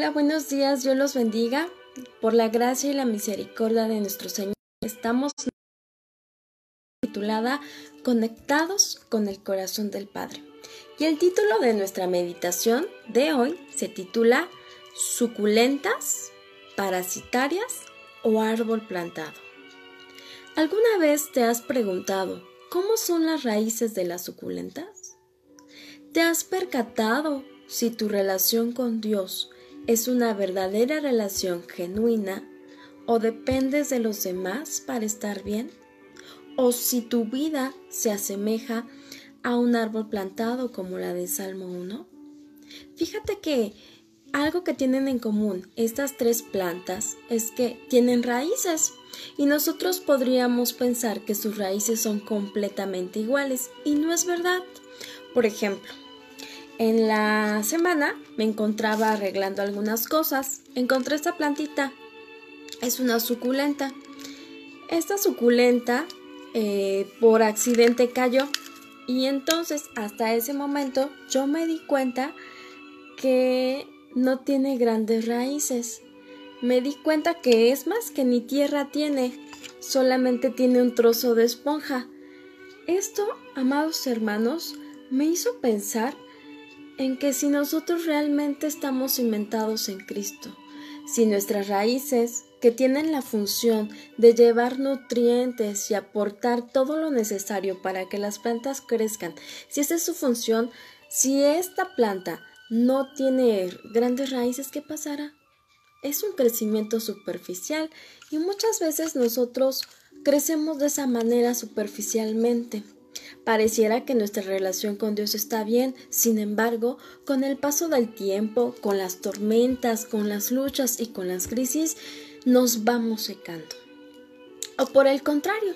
Hola, buenos días, Dios los bendiga. Por la gracia y la misericordia de nuestro Señor, estamos titulada Conectados con el corazón del Padre. Y el título de nuestra meditación de hoy se titula Suculentas, Parasitarias o Árbol Plantado. ¿Alguna vez te has preguntado cómo son las raíces de las suculentas? ¿Te has percatado si tu relación con Dios es una verdadera relación genuina o dependes de los demás para estar bien? ¿O si tu vida se asemeja a un árbol plantado como la de Salmo 1? Fíjate que algo que tienen en común estas tres plantas es que tienen raíces y nosotros podríamos pensar que sus raíces son completamente iguales y no es verdad. Por ejemplo, en la semana me encontraba arreglando algunas cosas. Encontré esta plantita. Es una suculenta. Esta suculenta eh, por accidente cayó. Y entonces hasta ese momento yo me di cuenta que no tiene grandes raíces. Me di cuenta que es más que ni tierra tiene. Solamente tiene un trozo de esponja. Esto, amados hermanos, me hizo pensar en que si nosotros realmente estamos cimentados en Cristo, si nuestras raíces, que tienen la función de llevar nutrientes y aportar todo lo necesario para que las plantas crezcan, si esa es su función, si esta planta no tiene grandes raíces, ¿qué pasará? Es un crecimiento superficial y muchas veces nosotros crecemos de esa manera superficialmente. Pareciera que nuestra relación con Dios está bien, sin embargo, con el paso del tiempo, con las tormentas, con las luchas y con las crisis, nos vamos secando. O por el contrario,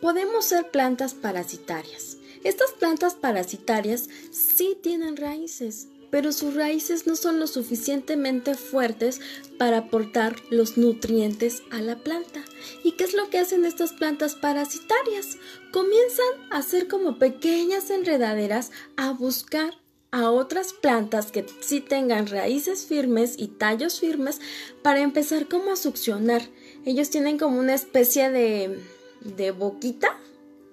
podemos ser plantas parasitarias. Estas plantas parasitarias sí tienen raíces, pero sus raíces no son lo suficientemente fuertes para aportar los nutrientes a la planta. ¿Y qué es lo que hacen estas plantas parasitarias? Comienzan a ser como pequeñas enredaderas a buscar a otras plantas que sí tengan raíces firmes y tallos firmes para empezar como a succionar. Ellos tienen como una especie de, de boquita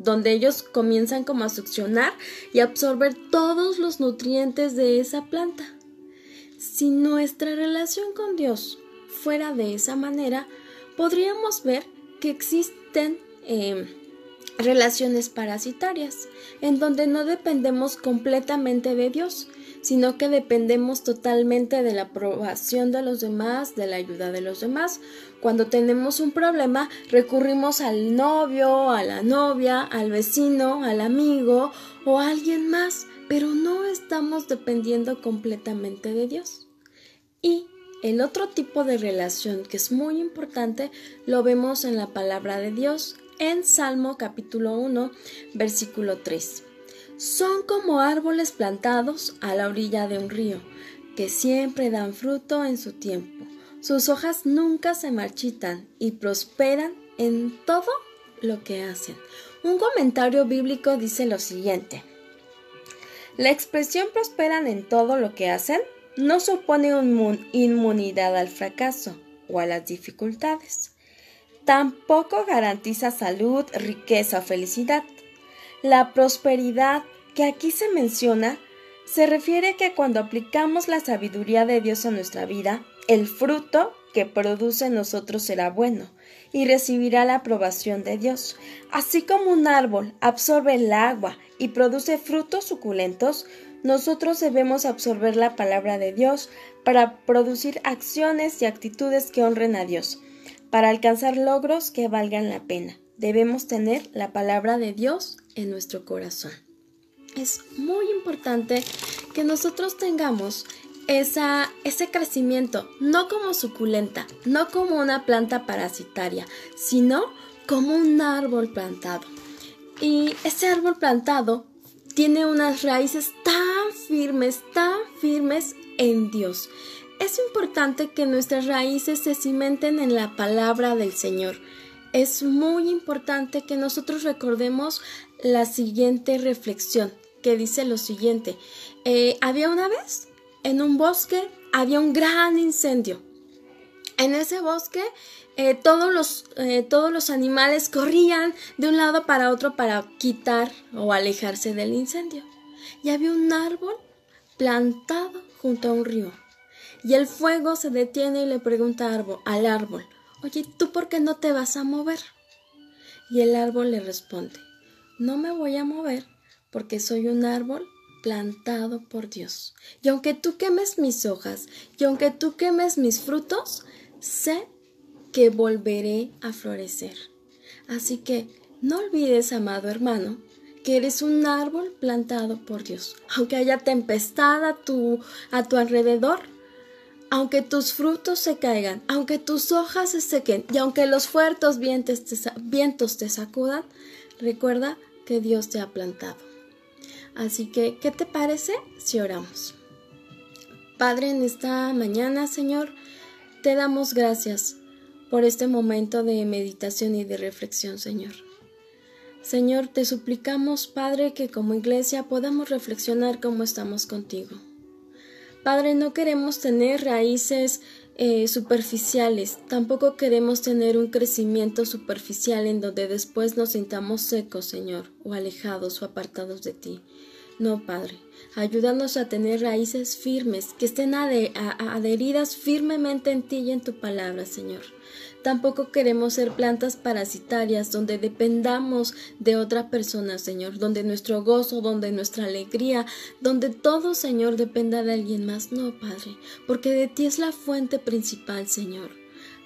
donde ellos comienzan como a succionar y absorber todos los nutrientes de esa planta. Si nuestra relación con Dios fuera de esa manera, podríamos ver que existen em, relaciones parasitarias, en donde no dependemos completamente de Dios, sino que dependemos totalmente de la aprobación de los demás, de la ayuda de los demás. Cuando tenemos un problema, recurrimos al novio, a la novia, al vecino, al amigo o a alguien más, pero no estamos dependiendo completamente de Dios. Y el otro tipo de relación que es muy importante lo vemos en la palabra de Dios en Salmo capítulo 1, versículo 3 son como árboles plantados a la orilla de un río, que siempre dan fruto en su tiempo. Sus hojas nunca se marchitan y prosperan en todo lo que hacen. Un comentario bíblico dice lo siguiente. La expresión prosperan en todo lo que hacen no supone inmunidad al fracaso o a las dificultades. Tampoco garantiza salud, riqueza o felicidad. La prosperidad que aquí se menciona se refiere a que cuando aplicamos la sabiduría de Dios a nuestra vida, el fruto que produce en nosotros será bueno y recibirá la aprobación de Dios. Así como un árbol absorbe el agua y produce frutos suculentos, nosotros debemos absorber la palabra de Dios para producir acciones y actitudes que honren a Dios, para alcanzar logros que valgan la pena debemos tener la palabra de Dios en nuestro corazón. Es muy importante que nosotros tengamos esa, ese crecimiento, no como suculenta, no como una planta parasitaria, sino como un árbol plantado. Y ese árbol plantado tiene unas raíces tan firmes, tan firmes en Dios. Es importante que nuestras raíces se cimenten en la palabra del Señor es muy importante que nosotros recordemos la siguiente reflexión, que dice lo siguiente. Eh, había una vez, en un bosque, había un gran incendio. En ese bosque eh, todos, los, eh, todos los animales corrían de un lado para otro para quitar o alejarse del incendio. Y había un árbol plantado junto a un río. Y el fuego se detiene y le pregunta al árbol, oye, ¿tú por qué no te vas a mover? Y el árbol le responde, no me voy a mover porque soy un árbol plantado por Dios. Y aunque tú quemes mis hojas y aunque tú quemes mis frutos, sé que volveré a florecer. Así que no olvides, amado hermano, que eres un árbol plantado por Dios. Aunque haya tempestad a tu, a tu alrededor, aunque tus frutos se caigan, aunque tus hojas se sequen y aunque los fuertes vientos te, sacudan, recuerda que Dios te ha plantado. Así que, ¿qué te parece si oramos? Padre, en esta mañana, Señor, te damos gracias por este momento de meditación y de reflexión, Señor. Señor, te suplicamos, Padre, que como iglesia podamos reflexionar cómo estamos contigo. Padre, no queremos tener raíces eh, superficiales, tampoco queremos tener un crecimiento superficial en donde después nos sintamos secos, Señor, o alejados o apartados de ti. No, Padre, ayúdanos a tener raíces firmes, que estén adheridas firmemente en ti y en tu palabra, Señor. Tampoco queremos ser plantas parasitarias donde dependamos de otra persona, Señor, donde nuestro gozo, donde nuestra alegría, donde todo, Señor, dependa de alguien más. No, Padre, porque de ti es la fuente principal, Señor.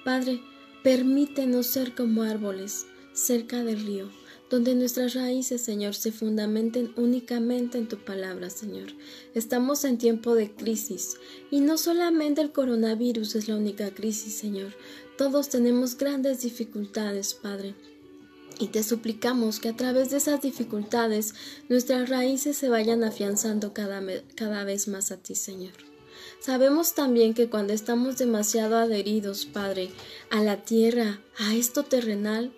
Padre, permítenos ser como árboles cerca del río donde nuestras raíces, Señor, se fundamenten únicamente en tu palabra, Señor. Estamos en tiempo de crisis y no solamente el coronavirus es la única crisis, Señor. Todos tenemos grandes dificultades, Padre. Y te suplicamos que a través de esas dificultades nuestras raíces se vayan afianzando cada, cada vez más a ti, Señor. Sabemos también que cuando estamos demasiado adheridos, Padre, a la tierra, a esto terrenal,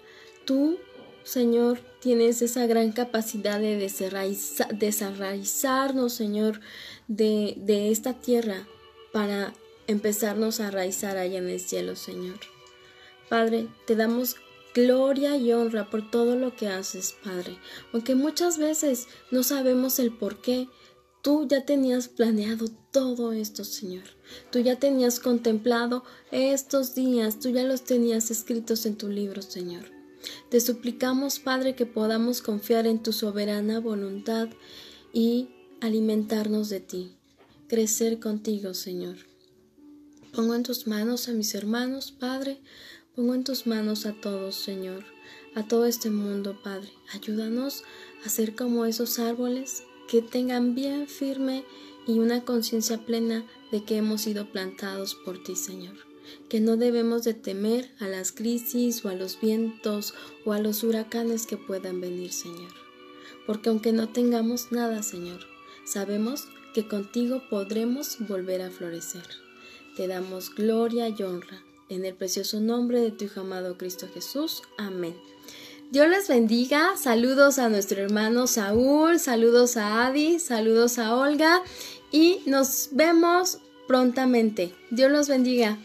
tú Señor, tienes esa gran capacidad de desarraizarnos, Señor, de, de esta tierra para empezarnos a arraizar allá en el cielo, Señor. Padre, te damos gloria y honra por todo lo que haces, Padre. Aunque muchas veces no sabemos el por qué, tú ya tenías planeado todo esto, Señor. Tú ya tenías contemplado estos días, tú ya los tenías escritos en tu libro, Señor. Te suplicamos, Padre, que podamos confiar en tu soberana voluntad y alimentarnos de ti, crecer contigo, Señor. Pongo en tus manos a mis hermanos, Padre, pongo en tus manos a todos, Señor, a todo este mundo, Padre. Ayúdanos a ser como esos árboles que tengan bien firme y una conciencia plena de que hemos sido plantados por ti, Señor que no debemos de temer a las crisis o a los vientos o a los huracanes que puedan venir, Señor. Porque aunque no tengamos nada, Señor, sabemos que contigo podremos volver a florecer. Te damos gloria y honra. En el precioso nombre de tu Hijo amado Cristo Jesús. Amén. Dios les bendiga. Saludos a nuestro hermano Saúl, saludos a Adi, saludos a Olga y nos vemos prontamente. Dios los bendiga.